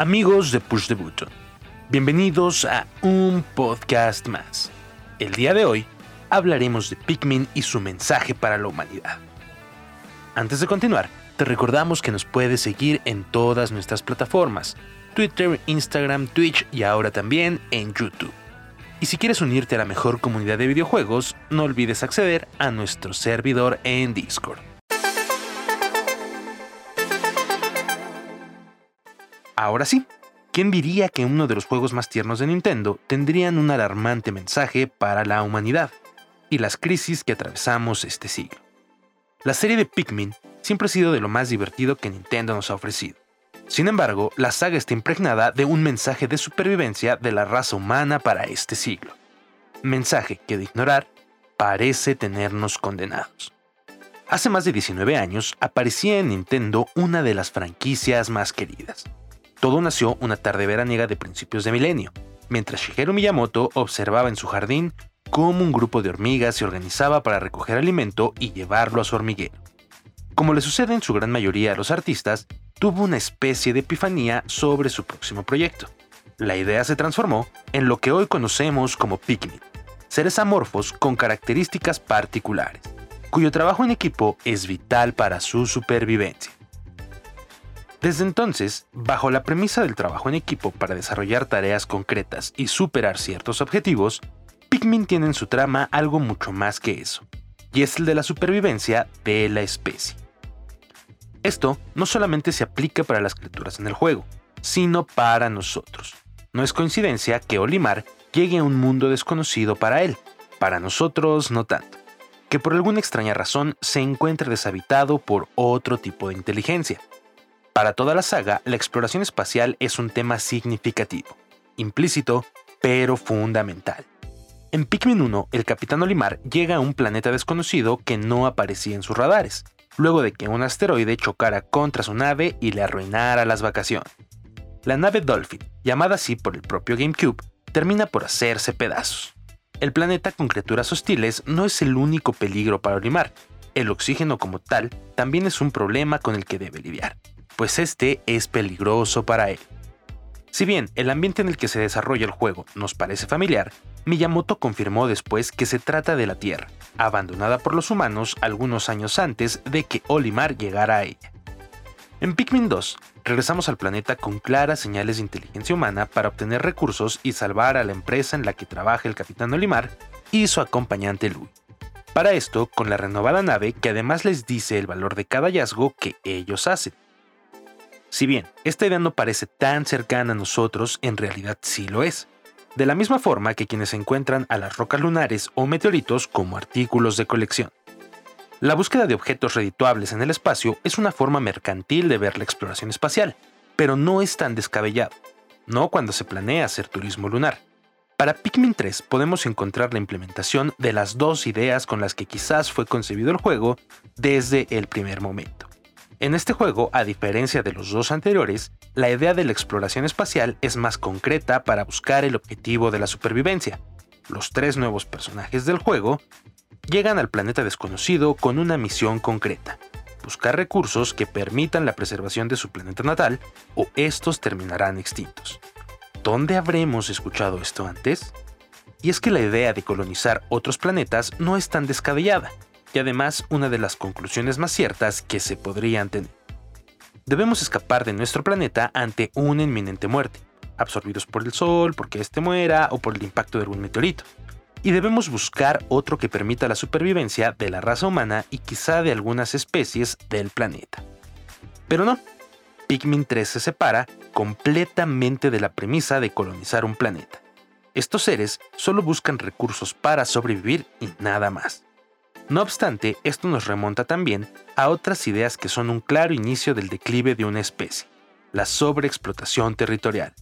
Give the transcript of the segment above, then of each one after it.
Amigos de Push the Button, bienvenidos a un podcast más. El día de hoy hablaremos de Pikmin y su mensaje para la humanidad. Antes de continuar, te recordamos que nos puedes seguir en todas nuestras plataformas, Twitter, Instagram, Twitch y ahora también en YouTube. Y si quieres unirte a la mejor comunidad de videojuegos, no olvides acceder a nuestro servidor en Discord. Ahora sí, ¿quién diría que uno de los juegos más tiernos de Nintendo tendrían un alarmante mensaje para la humanidad y las crisis que atravesamos este siglo? La serie de Pikmin siempre ha sido de lo más divertido que Nintendo nos ha ofrecido. Sin embargo, la saga está impregnada de un mensaje de supervivencia de la raza humana para este siglo. Mensaje que de ignorar parece tenernos condenados. Hace más de 19 años aparecía en Nintendo una de las franquicias más queridas, todo nació una tarde veraniega de principios de milenio, mientras Shigeru Miyamoto observaba en su jardín cómo un grupo de hormigas se organizaba para recoger alimento y llevarlo a su hormiguero. Como le sucede en su gran mayoría a los artistas, tuvo una especie de epifanía sobre su próximo proyecto. La idea se transformó en lo que hoy conocemos como Pikmin, seres amorfos con características particulares, cuyo trabajo en equipo es vital para su supervivencia. Desde entonces, bajo la premisa del trabajo en equipo para desarrollar tareas concretas y superar ciertos objetivos, Pikmin tiene en su trama algo mucho más que eso, y es el de la supervivencia de la especie. Esto no solamente se aplica para las criaturas en el juego, sino para nosotros. No es coincidencia que Olimar llegue a un mundo desconocido para él, para nosotros no tanto, que por alguna extraña razón se encuentre deshabitado por otro tipo de inteligencia, para toda la saga, la exploración espacial es un tema significativo, implícito, pero fundamental. En Pikmin 1, el Capitán Olimar llega a un planeta desconocido que no aparecía en sus radares, luego de que un asteroide chocara contra su nave y le arruinara las vacaciones. La nave Dolphin, llamada así por el propio GameCube, termina por hacerse pedazos. El planeta con criaturas hostiles no es el único peligro para Olimar. El oxígeno como tal también es un problema con el que debe lidiar pues este es peligroso para él. Si bien el ambiente en el que se desarrolla el juego nos parece familiar, Miyamoto confirmó después que se trata de la Tierra, abandonada por los humanos algunos años antes de que Olimar llegara a ella. En Pikmin 2, regresamos al planeta con claras señales de inteligencia humana para obtener recursos y salvar a la empresa en la que trabaja el capitán Olimar y su acompañante Louis. Para esto, con la renovada nave que además les dice el valor de cada hallazgo que ellos hacen. Si bien esta idea no parece tan cercana a nosotros, en realidad sí lo es. De la misma forma que quienes encuentran a las rocas lunares o meteoritos como artículos de colección. La búsqueda de objetos redituables en el espacio es una forma mercantil de ver la exploración espacial, pero no es tan descabellado, no cuando se planea hacer turismo lunar. Para Pikmin 3 podemos encontrar la implementación de las dos ideas con las que quizás fue concebido el juego desde el primer momento. En este juego, a diferencia de los dos anteriores, la idea de la exploración espacial es más concreta para buscar el objetivo de la supervivencia. Los tres nuevos personajes del juego llegan al planeta desconocido con una misión concreta, buscar recursos que permitan la preservación de su planeta natal o estos terminarán extintos. ¿Dónde habremos escuchado esto antes? Y es que la idea de colonizar otros planetas no es tan descabellada además una de las conclusiones más ciertas que se podrían tener. Debemos escapar de nuestro planeta ante una inminente muerte, absorbidos por el Sol, porque éste muera o por el impacto de algún meteorito. Y debemos buscar otro que permita la supervivencia de la raza humana y quizá de algunas especies del planeta. Pero no, Pikmin 3 se separa completamente de la premisa de colonizar un planeta. Estos seres solo buscan recursos para sobrevivir y nada más. No obstante, esto nos remonta también a otras ideas que son un claro inicio del declive de una especie, la sobreexplotación territorial.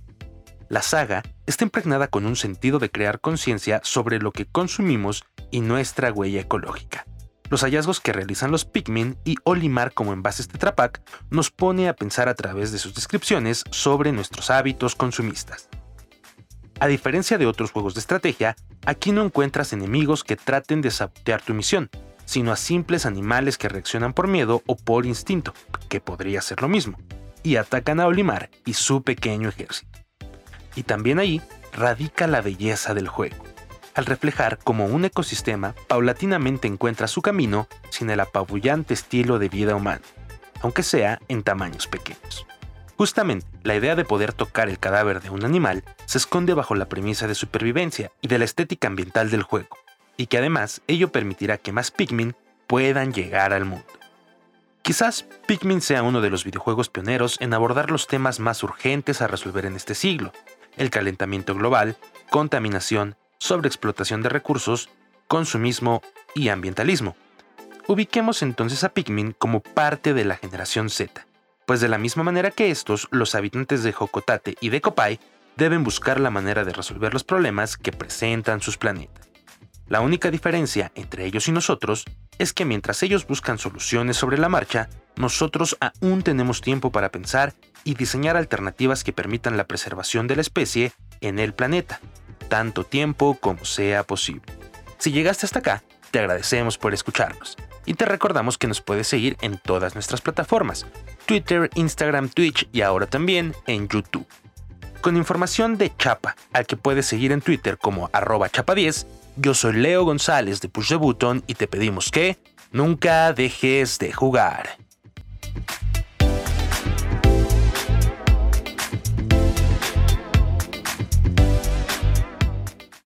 La saga está impregnada con un sentido de crear conciencia sobre lo que consumimos y nuestra huella ecológica. Los hallazgos que realizan los Pikmin y Olimar como envases Tetra Pak nos pone a pensar a través de sus descripciones sobre nuestros hábitos consumistas. A diferencia de otros juegos de estrategia, aquí no encuentras enemigos que traten de sabotear tu misión, sino a simples animales que reaccionan por miedo o por instinto, que podría ser lo mismo. y atacan a Olimar y su pequeño ejército. Y también ahí radica la belleza del juego, al reflejar cómo un ecosistema paulatinamente encuentra su camino sin el apabullante estilo de vida humano, aunque sea en tamaños pequeños. Justamente, la idea de poder tocar el cadáver de un animal se esconde bajo la premisa de supervivencia y de la estética ambiental del juego, y que además ello permitirá que más Pikmin puedan llegar al mundo. Quizás Pikmin sea uno de los videojuegos pioneros en abordar los temas más urgentes a resolver en este siglo, el calentamiento global, contaminación, sobreexplotación de recursos, consumismo y ambientalismo. Ubiquemos entonces a Pikmin como parte de la generación Z, pues de la misma manera que estos, los habitantes de Jocotate y de Copai deben buscar la manera de resolver los problemas que presentan sus planetas. La única diferencia entre ellos y nosotros es que mientras ellos buscan soluciones sobre la marcha, nosotros aún tenemos tiempo para pensar y diseñar alternativas que permitan la preservación de la especie en el planeta, tanto tiempo como sea posible. Si llegaste hasta acá, te agradecemos por escucharnos y te recordamos que nos puedes seguir en todas nuestras plataformas, Twitter, Instagram, Twitch y ahora también en YouTube. Con información de Chapa, al que puedes seguir en Twitter como arroba chapa10, yo soy Leo González de Push the Button y te pedimos que nunca dejes de jugar.